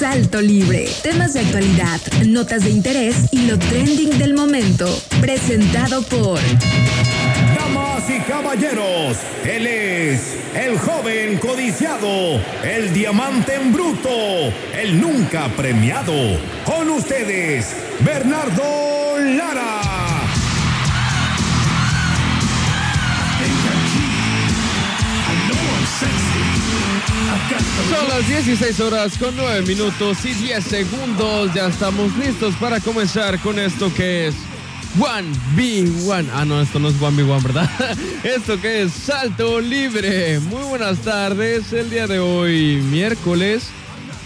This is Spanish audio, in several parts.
Salto Libre. Temas de actualidad, notas de interés y lo trending del momento. Presentado por... Damas y caballeros, él es el joven codiciado, el diamante en bruto, el nunca premiado. Con ustedes, Bernardo Lara. Son las 16 horas con 9 minutos y 10 segundos. Ya estamos listos para comenzar con esto que es One B One. Ah, no, esto no es One B One, ¿verdad? Esto que es Salto Libre. Muy buenas tardes. El día de hoy, miércoles.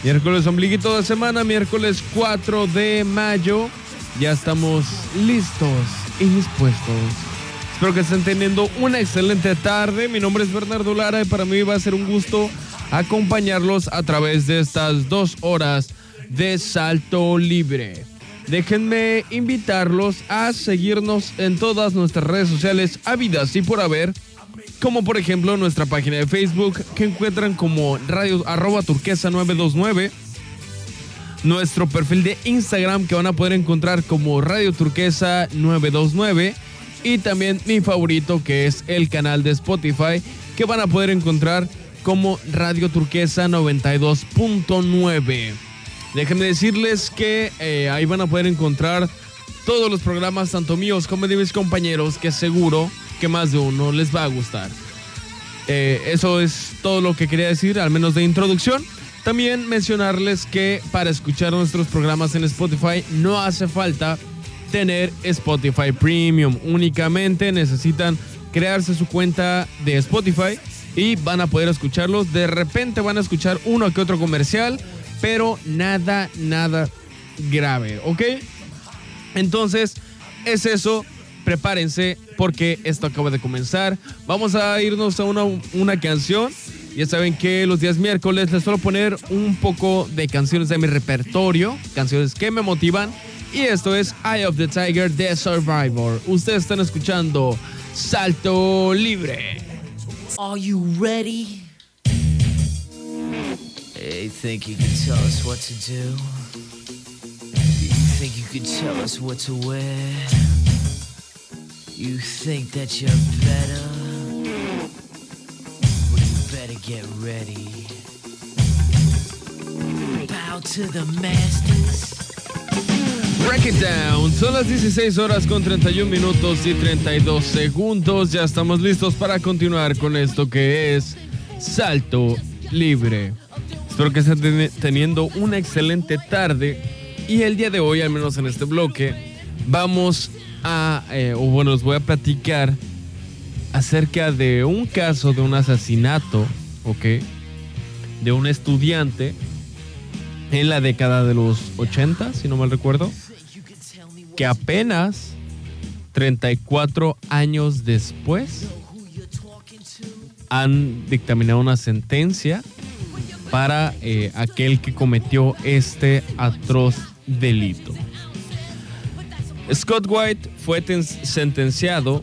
Miércoles ombliguito de semana, miércoles 4 de mayo. Ya estamos listos y dispuestos. Espero que estén teniendo una excelente tarde. Mi nombre es Bernardo Lara y para mí va a ser un gusto acompañarlos a través de estas dos horas de salto libre. Déjenme invitarlos a seguirnos en todas nuestras redes sociales habidas y por haber, como por ejemplo nuestra página de Facebook que encuentran como radio arroba turquesa 929, nuestro perfil de Instagram que van a poder encontrar como Radio Turquesa 929 y también mi favorito que es el canal de Spotify que van a poder encontrar como Radio Turquesa 92.9. Déjenme decirles que eh, ahí van a poder encontrar todos los programas, tanto míos como de mis compañeros, que seguro que más de uno les va a gustar. Eh, eso es todo lo que quería decir, al menos de introducción. También mencionarles que para escuchar nuestros programas en Spotify no hace falta tener Spotify Premium. Únicamente necesitan crearse su cuenta de Spotify y van a poder escucharlos. De repente van a escuchar uno que otro comercial, pero nada, nada grave, ¿ok? Entonces, es eso. Prepárense porque esto acaba de comenzar. Vamos a irnos a una, una canción. Ya saben que los días miércoles les suelo poner un poco de canciones de mi repertorio, canciones que me motivan. Y esto es Eye of the Tiger de Survivor. Ustedes están escuchando Salto Libre. Are you ready? Hey, think you can tell us what to do? You think you can tell us what to wear? You think that you're better? Well, you better get ready. Bow to the masters. Break it down. Son las 16 horas con 31 minutos y 32 segundos. Ya estamos listos para continuar con esto que es Salto Libre. Espero que estén ten- teniendo una excelente tarde. Y el día de hoy, al menos en este bloque, vamos a, eh, o bueno, les voy a platicar acerca de un caso de un asesinato, ¿ok? De un estudiante en la década de los 80, si no mal recuerdo, que apenas 34 años después han dictaminado una sentencia para eh, aquel que cometió este atroz delito. Scott White fue ten- sentenciado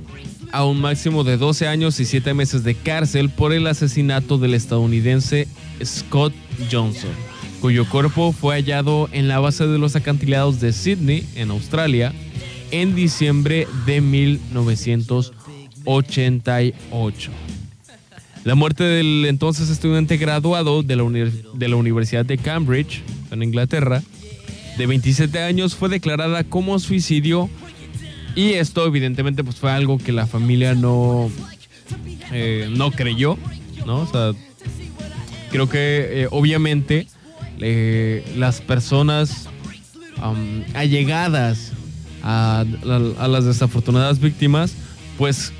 a un máximo de 12 años y 7 meses de cárcel por el asesinato del estadounidense Scott Johnson, cuyo cuerpo fue hallado en la base de los acantilados de Sydney, en Australia, en diciembre de 1988. La muerte del entonces estudiante graduado de la, de la Universidad de Cambridge, en Inglaterra, de 27 años, fue declarada como suicidio y esto evidentemente pues fue algo que la familia no, eh, no creyó, ¿no? O sea, creo que eh, obviamente eh, las personas am, allegadas a, las desafortunadas víctimas, pues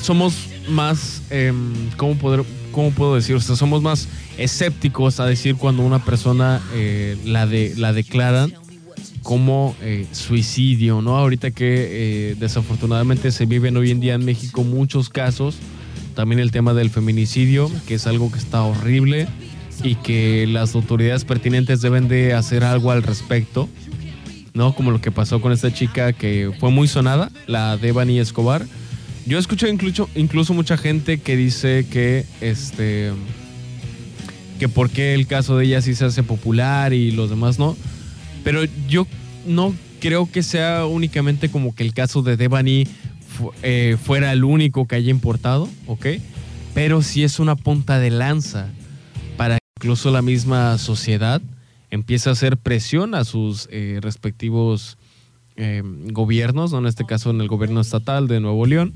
somos más, em, ¿cómo, poder, ¿cómo puedo decir? O sea, somos más escépticos a decir cuando una persona eh, la, de, la declaran como eh, suicidio, ¿no? Ahorita que eh, desafortunadamente se viven hoy en día en México muchos casos, también el tema del feminicidio, que es algo que está horrible y que las autoridades pertinentes deben de hacer algo al respecto, ¿no? Como lo que pasó con esta chica que fue muy sonada, la Devani Escobar. Yo escuché incluso, incluso mucha gente que dice que este que por qué el caso de ella sí se hace popular y los demás no. Pero yo no creo que sea únicamente como que el caso de Devani fu- eh, fuera el único que haya importado, ¿ok? Pero sí es una punta de lanza incluso la misma sociedad empiece a hacer presión a sus eh, respectivos eh, gobiernos, ¿no? en este caso en el gobierno estatal de Nuevo León,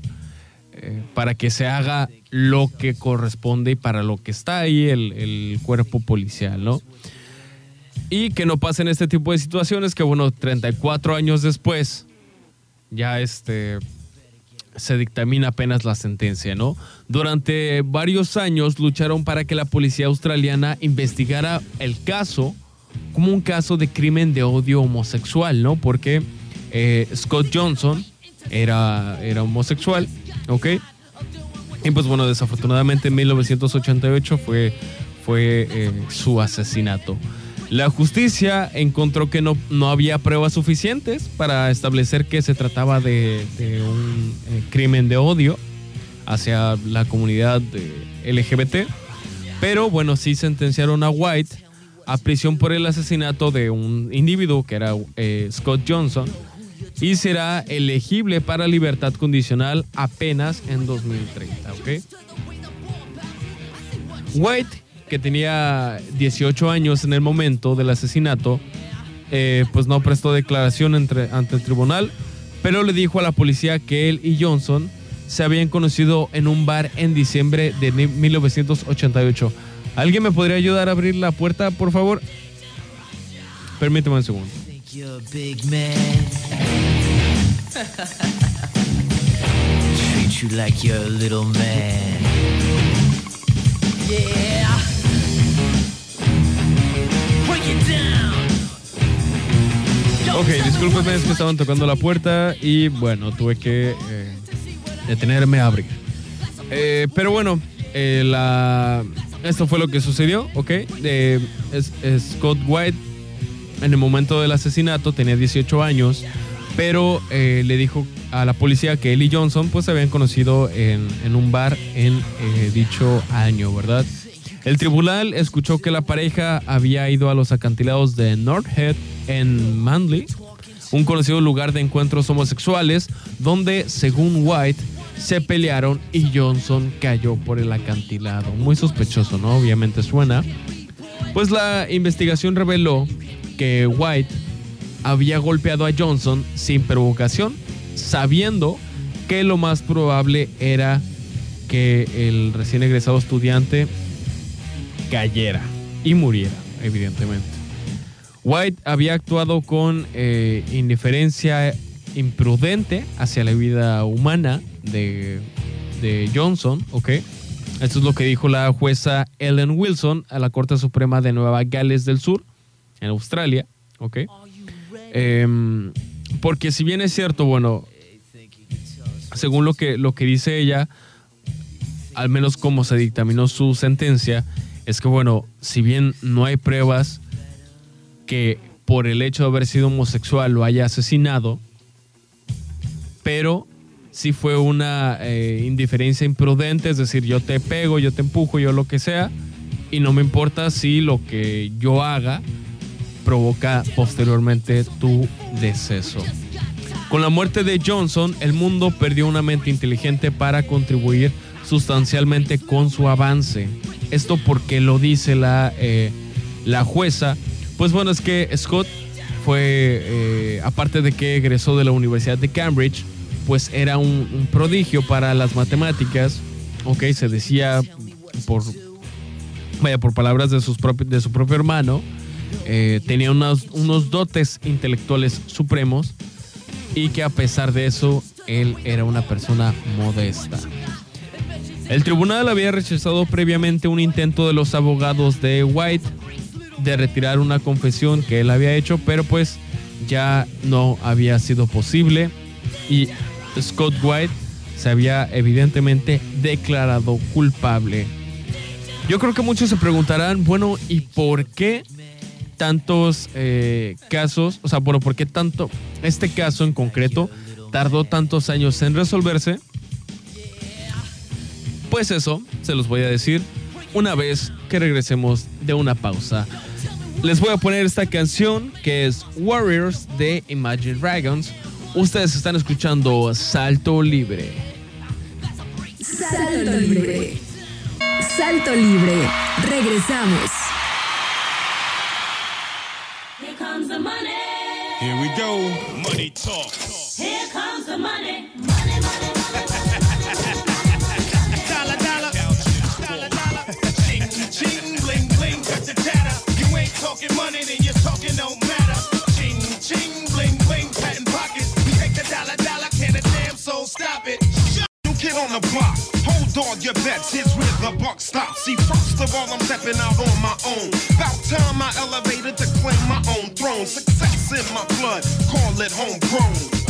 eh, para que se haga lo que corresponde y para lo que está ahí el, el cuerpo policial, ¿no? Y que no pasen este tipo de situaciones que, bueno, 34 años después, ya este se dictamina apenas la sentencia, ¿no? Durante varios años lucharon para que la policía australiana investigara el caso como un caso de crimen de odio homosexual, ¿no? Porque eh, Scott Johnson era, era homosexual, ¿ok? Y pues bueno, desafortunadamente en 1988 fue, fue eh, su asesinato. La justicia encontró que no, no había pruebas suficientes para establecer que se trataba de, un eh, crimen de odio hacia la comunidad eh, LGBT, pero bueno, sí sentenciaron a White a prisión por el asesinato de un individuo que era eh, Scott Johnson y será elegible para libertad condicional apenas en 2030, ¿ok? White, que tenía 18 años en el momento del asesinato, eh, pues no prestó declaración entre- ante el tribunal, pero le dijo a la policía que él y Johnson se habían conocido en un bar en diciembre de ni- 1988. ¿Alguien me podría ayudar a abrir la puerta, por favor? Permíteme un segundo. Treat you like you're a little man. Yeah. Ok, discúlpenme, es que estaban tocando la puerta y bueno, tuve que eh, detenerme a abrir. Eh, pero bueno, eh, la, esto fue lo que sucedió, ¿ok? Eh, es- Scott White en el momento del asesinato tenía 18 años, pero le dijo a la policía que él y Johnson pues se habían conocido en, en un bar en dicho año, ¿verdad? El tribunal escuchó que la pareja había ido a los acantilados de North Head en Manly, un conocido lugar de encuentros homosexuales, donde, según White, se pelearon y Johnson cayó por el acantilado. Muy sospechoso, ¿no? Obviamente suena. Pues la investigación reveló que White había golpeado a Johnson sin provocación, sabiendo que lo más probable era que el recién egresado estudiante cayera y muriera, evidentemente. White había actuado con eh, indiferencia imprudente hacia la vida humana de, de Johnson, ¿ok? Esto es lo que dijo la jueza Ellen Wilson a la Corte Suprema de Nueva Gales del Sur, en Australia, ¿ok? Em, porque si bien es cierto, bueno, según lo que, lo que dice ella, al menos como se dictaminó su sentencia, es que bueno, si bien no hay pruebas que por el hecho de haber sido homosexual lo haya asesinado, pero sí fue una eh, indiferencia imprudente, es decir, yo te pego, yo te empujo, yo lo que sea, y no me importa si lo que yo haga provoca posteriormente tu deceso. Con la muerte de Johnson, el mundo perdió una mente inteligente para contribuir sustancialmente con su avance. Esto porque lo dice la, eh, la jueza. Pues bueno, es que Scott fue, eh, aparte de que egresó de la Universidad de Cambridge, pues era un, prodigio para las matemáticas. Ok, se decía por, vaya, por palabras de, sus de su propio hermano, eh, tenía unos, unos dotes intelectuales supremos y que a pesar de eso, él era una persona modesta. El tribunal había rechazado previamente un intento de los abogados de White de retirar una confesión que él había hecho, pero pues ya no había sido posible y Scott White se había evidentemente declarado culpable. Yo creo que muchos se preguntarán, bueno, ¿y por qué tantos eh, casos? O sea, bueno, ¿por qué tanto este caso en concreto tardó tantos años en resolverse? Pues eso, se los voy a decir. una vez que regresemos de una pausa. Les voy a poner esta canción que es Warriors de Imagine Dragons. Ustedes están escuchando Salto Libre. Salto libre. Salto libre. Regresamos. Here comes the money. Here we go. Money talk. Here comes the money, all your bets. Here's where the buck stops. See, first of all, I'm stepping out on my own. About time I elevated to claim my own throne. Success in my blood, call it homegrown.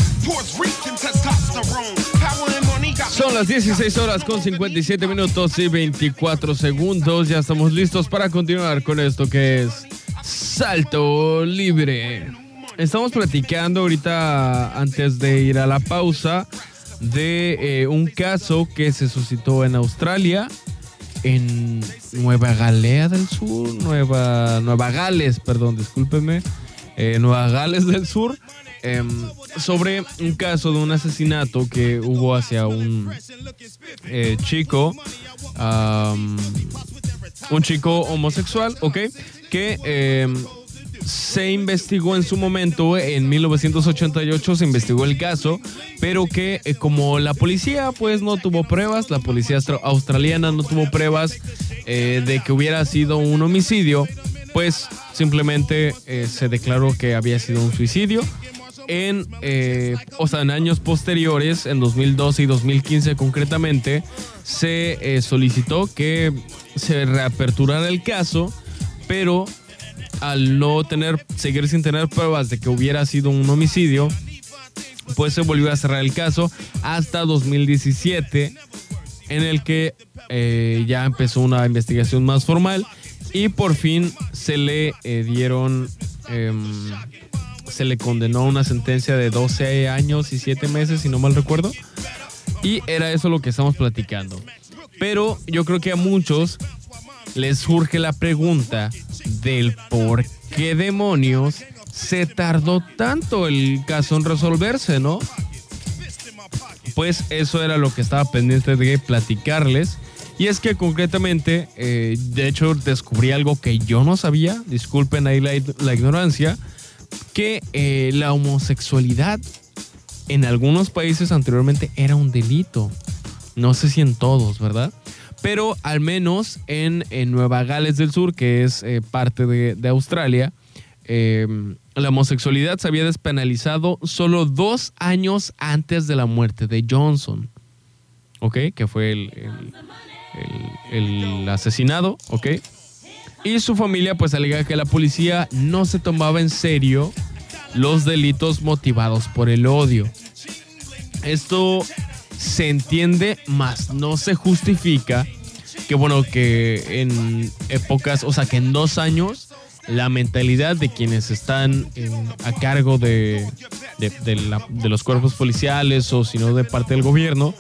Testosterone, power and money got Son las 16 horas con 57 minutos y 24 segundos. Ya estamos listos para continuar con esto que es Salto Libre. Estamos platicando ahorita antes de ir a la pausa de eh, un caso que se suscitó en Australia, en Nueva Galea del Sur, Nueva, Nueva Gales, perdón, discúlpeme, eh, Nueva Gales del Sur, em, sobre un caso de un asesinato que hubo hacia un eh, chico, un chico homosexual, ¿ok? Que em, se investigó en su momento, en 1988 se investigó el caso, pero que eh, como la policía pues no tuvo pruebas, la policía austra- australiana no tuvo pruebas eh, de que hubiera sido un homicidio, pues simplemente eh, se declaró que había sido un suicidio. En, o sea, en años posteriores, en 2012 y 2015 concretamente, se solicitó que se reaperturara el caso, pero al no tener, seguir sin tener pruebas de que hubiera sido un homicidio, pues se volvió a cerrar el caso hasta 2017, en el que eh, ya empezó una investigación más formal y por fin se le eh, dieron, em, se le condenó una sentencia de 12 años y 7 meses, si no mal recuerdo. Y era eso lo que estamos platicando. Pero yo creo que a muchos les surge la pregunta del por qué demonios se tardó tanto el caso en resolverse, ¿no? Pues eso era lo que estaba pendiente de platicarles. Y es que concretamente, eh, de hecho, descubrí algo que yo no sabía, disculpen ahí la, ignorancia, que eh, la homosexualidad en algunos países anteriormente era un delito. No sé si en todos, ¿verdad? Pero al menos en, en Nueva Gales del Sur, que es eh, parte de, de Australia, eh, la homosexualidad se había despenalizado solo dos años antes de la muerte de Johnson. ¿Ok? Que fue el- el- el asesinado, ¿ok? Y su familia pues alega que la policía no se tomaba en serio los delitos motivados por el odio. Esto se entiende, más no se justifica que bueno, que en épocas, o sea, que en dos años la mentalidad de quienes están en- a cargo de, de, la- de los cuerpos policiales o si no de parte del gobierno,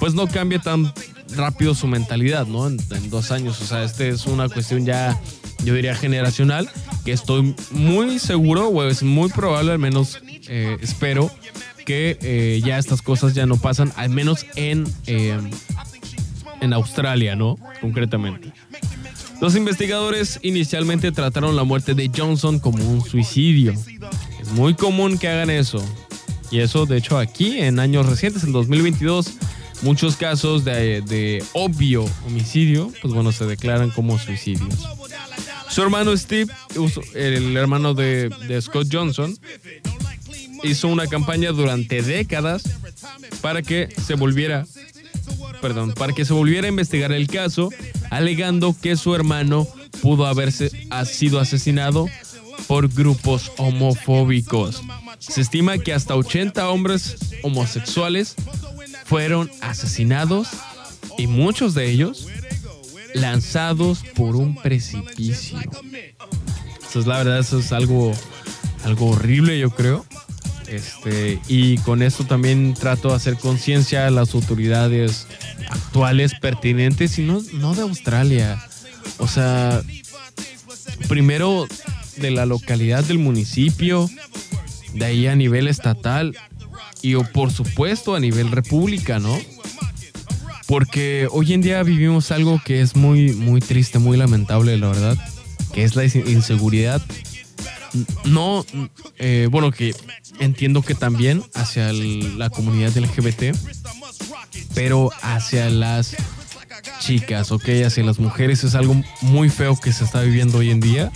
pues no cambia tan rápido su mentalidad, ¿no? En, dos años, o sea, este es una cuestión ya, yo diría, generacional, que estoy muy seguro, o es muy probable, al menos eh, espero, que eh, ya estas cosas ya no pasan, al menos en, eh, en Australia, ¿no? Concretamente. Los investigadores inicialmente trataron la muerte de Johnson como un suicidio. Es muy común que hagan eso. Y eso, de hecho, aquí en años recientes, en 2022, muchos casos de, de obvio homicidio, pues bueno, se declaran como suicidios. Su hermano Steve, el hermano de, de Scott Johnson, hizo una campaña durante décadas para que se volviera perdón, para que se volviera a investigar el caso, alegando que su hermano pudo haberse ha sido asesinado por grupos homofóbicos. Se estima que hasta 80 hombres homosexuales fueron asesinados y muchos de ellos lanzados por un precipicio. Eso es la verdad, eso es algo, algo horrible, yo creo. Este, y con esto también trato de hacer conciencia a las autoridades actuales pertinentes y no, no de Australia. O sea, primero de la localidad del municipio, de ahí a nivel estatal y por supuesto a nivel república, ¿no? Porque hoy en día vivimos algo que es muy, muy triste, muy lamentable, la verdad, que es la ins- inseguridad. No, eh, bueno, que entiendo que también hacia la comunidad LGBT, pero hacia las chicas, ¿ok? Hacia las mujeres es algo muy feo que se está viviendo hoy en día,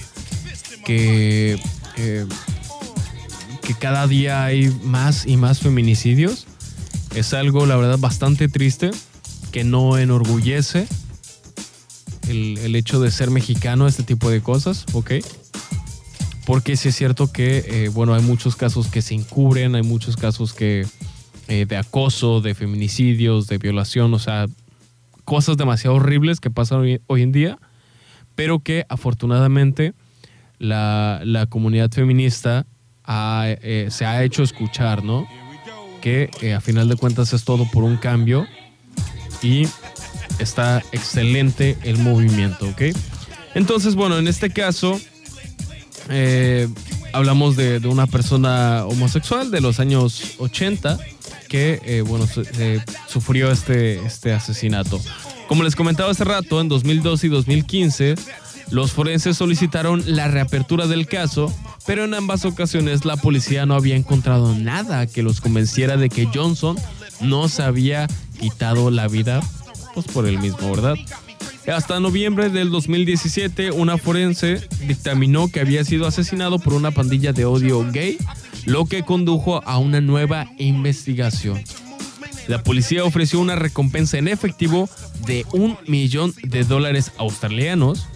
que, eh, que cada día hay más y más feminicidios. Es algo, la verdad, bastante triste, que no enorgullece el, el hecho de ser mexicano, este tipo de cosas, ¿ok? Porque sí es cierto que, eh, bueno, hay muchos casos que se encubren, hay muchos casos que eh, de acoso, de feminicidios, de violación, o sea, cosas demasiado horribles que pasan hoy, en día, pero que afortunadamente la, la comunidad feminista eh, se ha hecho escuchar, ¿no? Que a final de cuentas es todo por un cambio y está excelente el movimiento, ¿ok? Entonces, bueno, en este caso eh, hablamos de, una persona homosexual de los años 80 que, eh, bueno, eh, sufrió este, este asesinato. Como les comentaba hace rato, en 2012 y 2015, los forenses solicitaron la reapertura del caso, pero en ambas ocasiones la policía no había encontrado nada que los convenciera de que Johnson no se había quitado la vida pues, por él mismo, ¿verdad? Hasta noviembre del 2017, una forense dictaminó que había sido asesinado por una pandilla de odio gay, lo que condujo a una nueva investigación. La policía ofreció una recompensa en efectivo de un millón de dólares australianos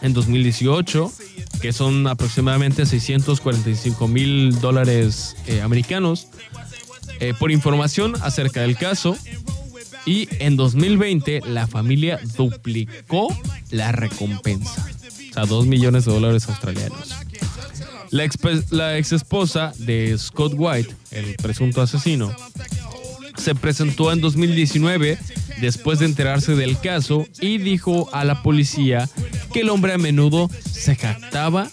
en 2018, que son aproximadamente 645 mil dólares eh, americanos, eh, por información acerca del caso. Y en 2020 la familia duplicó la recompensa. O sea, 2 millones de dólares australianos. La la ex esposa de Scott White, el presunto asesino, se presentó en 2019 después de enterarse del caso y dijo a la policía que el hombre a menudo se jactaba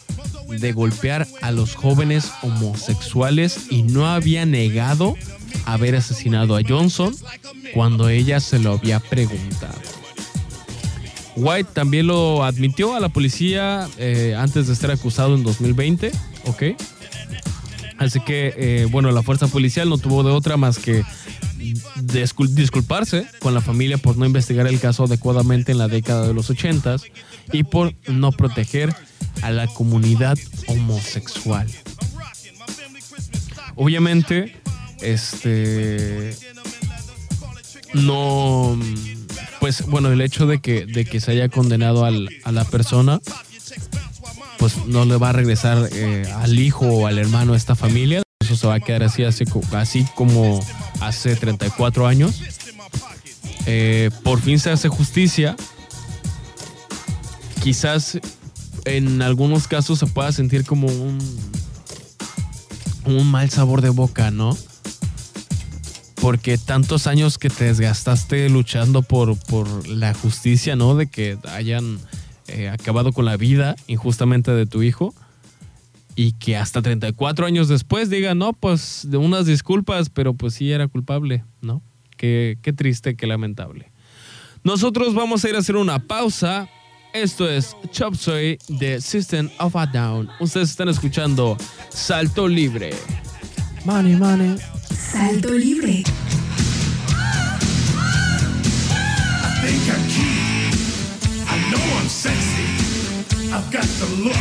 de golpear a los jóvenes homosexuales y no había negado haber asesinado a Johnson cuando ella se lo había preguntado. White también lo admitió a la policía eh, antes de ser acusado en 2020, ¿ok? Así que, eh, bueno, la fuerza policial no tuvo de otra más que discul- disculparse con la familia por no investigar el caso adecuadamente en la década de los 80 y por no proteger a la comunidad homosexual. Obviamente, este no pues bueno el hecho de que de que se haya condenado al- a la persona pues no le va a regresar eh, al hijo o al hermano de esta familia. Eso se va a quedar así así, así como hace 34 años. Eh, por fin se hace justicia. Quizás en algunos casos se pueda sentir como un un mal sabor de boca, ¿no? Porque tantos años que te desgastaste luchando por, por la justicia, ¿no? De que hayan eh, acabado con la vida injustamente de tu hijo. Y que hasta 34 años después digan, no, pues de unas disculpas, pero pues sí era culpable, ¿no? Qué, qué triste, qué lamentable. Nosotros vamos a ir a hacer una pausa. Esto es Chop Suey de System of a Down. Ustedes están escuchando Salto Libre. Money, money. Salto libre. think I'm cute. I know I'm sexy. I've got the look.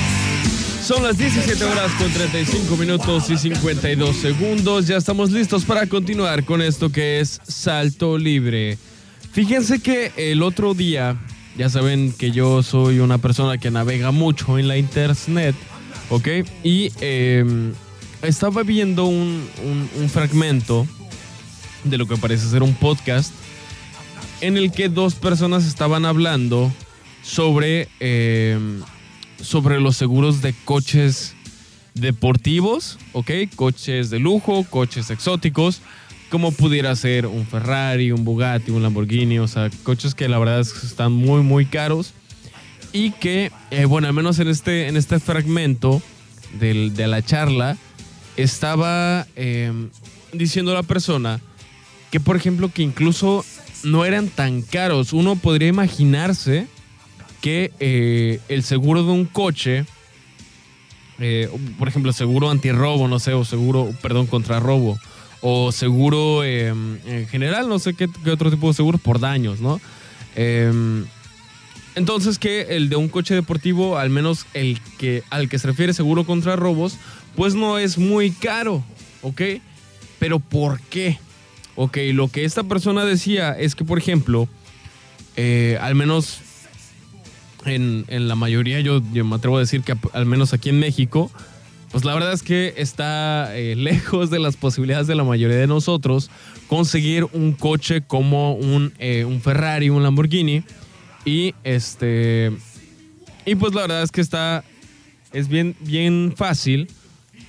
Son las 17 horas con 35 minutos y 52 segundos. Ya estamos listos para continuar con esto que es Salto Libre. Fíjense que el otro día, ya saben que yo soy una persona que navega mucho en la internet, ¿ok? Y eh, estaba viendo un, un- fragmento de lo que parece ser un podcast en el que dos personas estaban hablando sobre, eh, sobre los seguros de coches deportivos, ¿ok? Coches de lujo, coches exóticos, como pudiera ser un Ferrari, un Bugatti, un Lamborghini, o sea, coches que la verdad están muy, muy caros y que, eh, bueno, al menos en este, en este fragmento de la charla, estaba eh, diciendo la persona que, por ejemplo, que incluso no eran tan caros. Uno podría imaginarse que eh, el seguro de un coche, eh, por ejemplo, seguro antirrobo, no sé, o seguro, perdón, contra robo, o seguro eh, en general, no sé qué, otro tipo de seguros por daños, ¿no? Eh, entonces que el de un coche deportivo, al menos el que al que se refiere seguro contra robos, pues no es muy caro, ¿ok? Pero ¿por qué? Ok, lo que esta persona decía es que, por ejemplo, eh, al menos en, en la mayoría, yo, me atrevo a decir que al menos aquí en México, pues la verdad es que está eh, lejos de las posibilidades de la mayoría de nosotros conseguir un coche como un, eh, un Ferrari, un Lamborghini. Y este. Y pues la verdad es que está. Es bien, bien fácil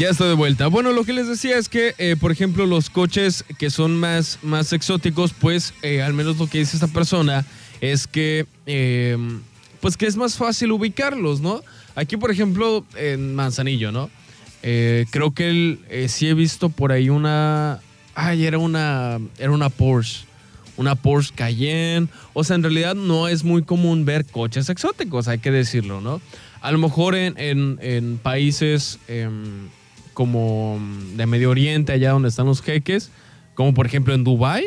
Ya estoy de vuelta. Bueno, lo que les decía es que, eh, por ejemplo, los coches que son más, más exóticos, pues eh, al menos lo que dice esta persona es que, eh, pues que es más fácil ubicarlos, ¿no? Aquí, por ejemplo, en Manzanillo, ¿no? Eh, creo que sí he visto por ahí una, ay, era una, era una Porsche. Una Porsche Cayenne. O sea, en realidad no es muy común ver coches exóticos, hay que decirlo, ¿no? A lo mejor en, en- en países em, como de Medio Oriente, allá donde están los jeques, como por ejemplo en Dubai,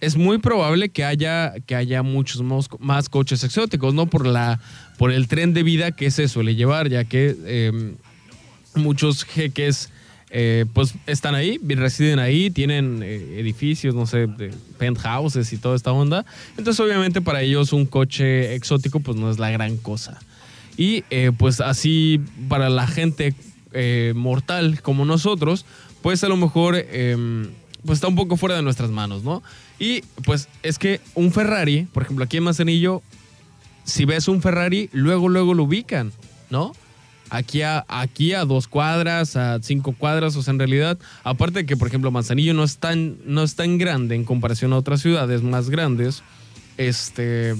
es muy probable que haya, que haya muchos más, coches exóticos, ¿no? Por, la, por el tren de vida que se suele llevar, ya que em, muchos jeques eh, pues están ahí, residen ahí, tienen eh, edificios, no sé, penthouses y toda esta onda. Entonces obviamente para ellos un coche exótico pues no es la gran cosa. Y eh, pues así para la gente eh, mortal como nosotros, pues a lo mejor em, pues está un poco fuera de nuestras manos, ¿no? Y pues es que un Ferrari, por ejemplo aquí en Manzanillo, si ves un Ferrari, luego, luego lo ubican, ¿no? Aquí a, aquí a dos cuadras, a cinco cuadras, o sea, en realidad, aparte de que, por ejemplo, Manzanillo no es tan, no es tan grande en comparación a otras ciudades más grandes, este,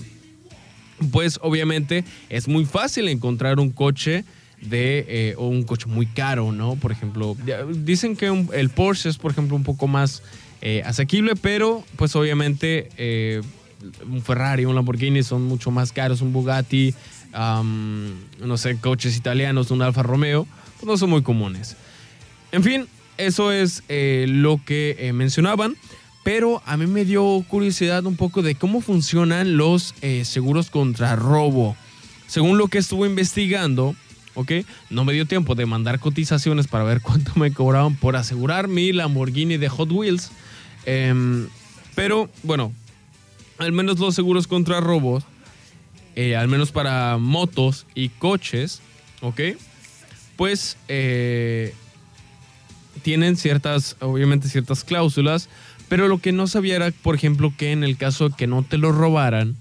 pues obviamente es muy fácil encontrar un coche de eh, un coche muy caro, ¿no? Por ejemplo, dicen que el Porsche es, por ejemplo, un poco más eh, asequible, pero pues obviamente eh, un Ferrari, un Lamborghini son mucho más caros, un Bugatti, no sé, coches italianos, un Alfa Romeo, pues no son muy comunes. En fin, eso es lo que mencionaban. Pero a mí me dio curiosidad un poco de cómo funcionan los seguros contra robo. Según lo que estuve investigando, ¿ok? No me dio tiempo de mandar cotizaciones para ver cuánto me cobraban por asegurar mi Lamborghini de Hot Wheels. Em, pero bueno, al menos los seguros contra robos, eh, al menos para motos y coches, ¿ok? Pues eh, tienen ciertas, obviamente ciertas cláusulas, pero lo que no sabía era, por ejemplo, que en el caso de que no te lo robaran,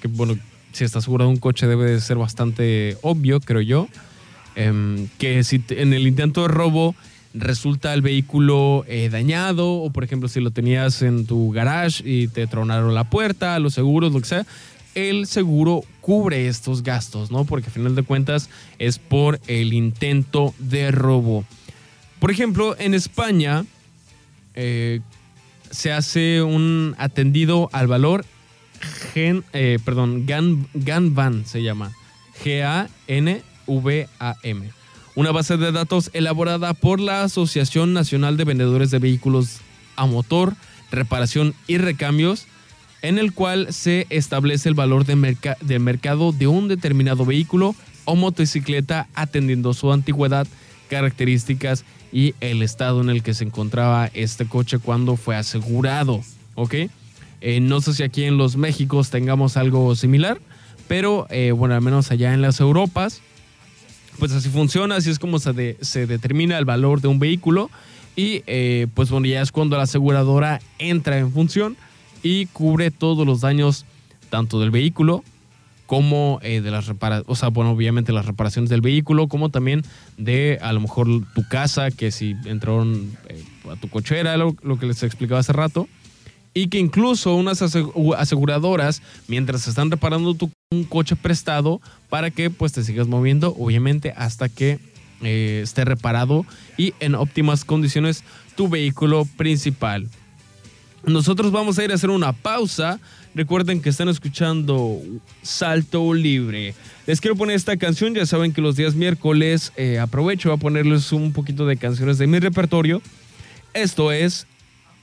que bueno, si estás asegurado un coche debe de ser bastante obvio, creo yo, em, que si en el intento de robo resulta el vehículo eh, dañado, o por ejemplo si lo tenías en tu garage y te tronaron la puerta, los seguros, lo que sea, el seguro cubre estos gastos, ¿no? Porque a final de cuentas es por el intento de robo. Por ejemplo, en España eh, se hace un atendido al valor gen, eh, perdón, GAN, GANVAN se llama. G-A-N-V-A-M. Una base de datos elaborada por la Asociación Nacional de Vendedores de Vehículos a Motor, Reparación y Recambios, en el cual se establece el valor de, merca- de mercado de un determinado vehículo o motocicleta atendiendo su antigüedad, características y el estado en el que se encontraba este coche cuando fue asegurado. ¿Ok? Eh, no sé si aquí en los Méxicos tengamos algo similar, pero eh, bueno, al menos allá en las Europas, pues así funciona, así es como se, de- se determina el valor de un vehículo y eh, pues bueno, ya es cuando la aseguradora entra en función y cubre todos los daños tanto del vehículo como eh, de las reparaciones, o sea, bueno, obviamente las reparaciones del vehículo, como también de a lo mejor tu casa, que si entraron eh, a tu cochera, lo, lo que les explicaba hace rato, y que incluso unas asegu- aseguradoras, mientras están reparando tu un coche prestado, para que pues te sigas moviendo, obviamente, hasta que eh, esté reparado y en óptimas condiciones tu vehículo principal. Nosotros vamos a ir a hacer una pausa. Recuerden que están escuchando Salto Libre. Les quiero poner esta canción. Ya saben que los días miércoles eh, aprovecho a ponerles un poquito de canciones de mi repertorio. Esto es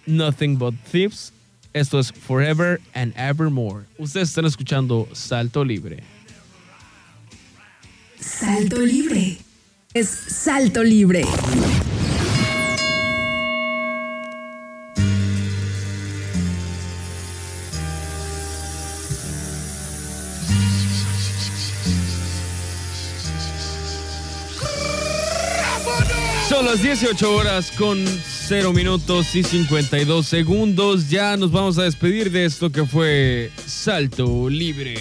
Nothing But Thieves. Esto es Forever and Evermore. Ustedes están escuchando Salto Libre. Salto libre. Es salto libre. Son las 18 horas con 0 minutos y 52 segundos. Ya nos vamos a despedir de esto que fue Salto Libre.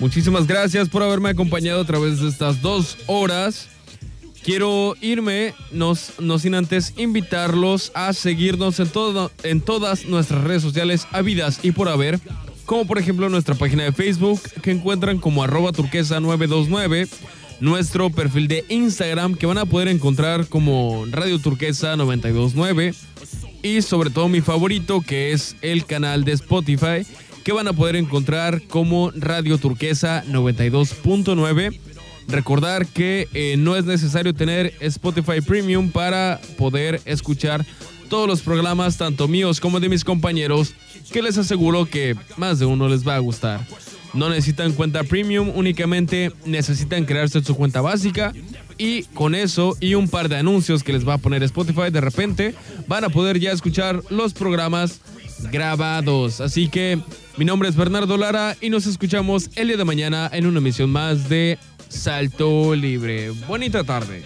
Muchísimas gracias por haberme acompañado a través de estas dos horas. Quiero irme, no, no sin antes invitarlos a seguirnos en, todo, en todas nuestras redes sociales habidas y por haber, como por ejemplo nuestra página de Facebook que encuentran como arroba turquesa 929, nuestro perfil de Instagram que van a poder encontrar como Radio Turquesa 929 y sobre todo mi favorito que es el canal de Spotify que van a poder encontrar como Radio Turquesa 92.9. Recordar que eh, no es necesario tener Spotify Premium para poder escuchar todos los programas, tanto míos como de mis compañeros, que les aseguro que más de uno les va a gustar. No necesitan cuenta premium, únicamente necesitan crearse su cuenta básica y con eso y un par de anuncios que les va a poner Spotify, de repente van a poder ya escuchar los programas grabados. Así que mi nombre es Bernardo Lara y nos escuchamos el día de mañana en una emisión más de Salto Libre. Bonita tarde.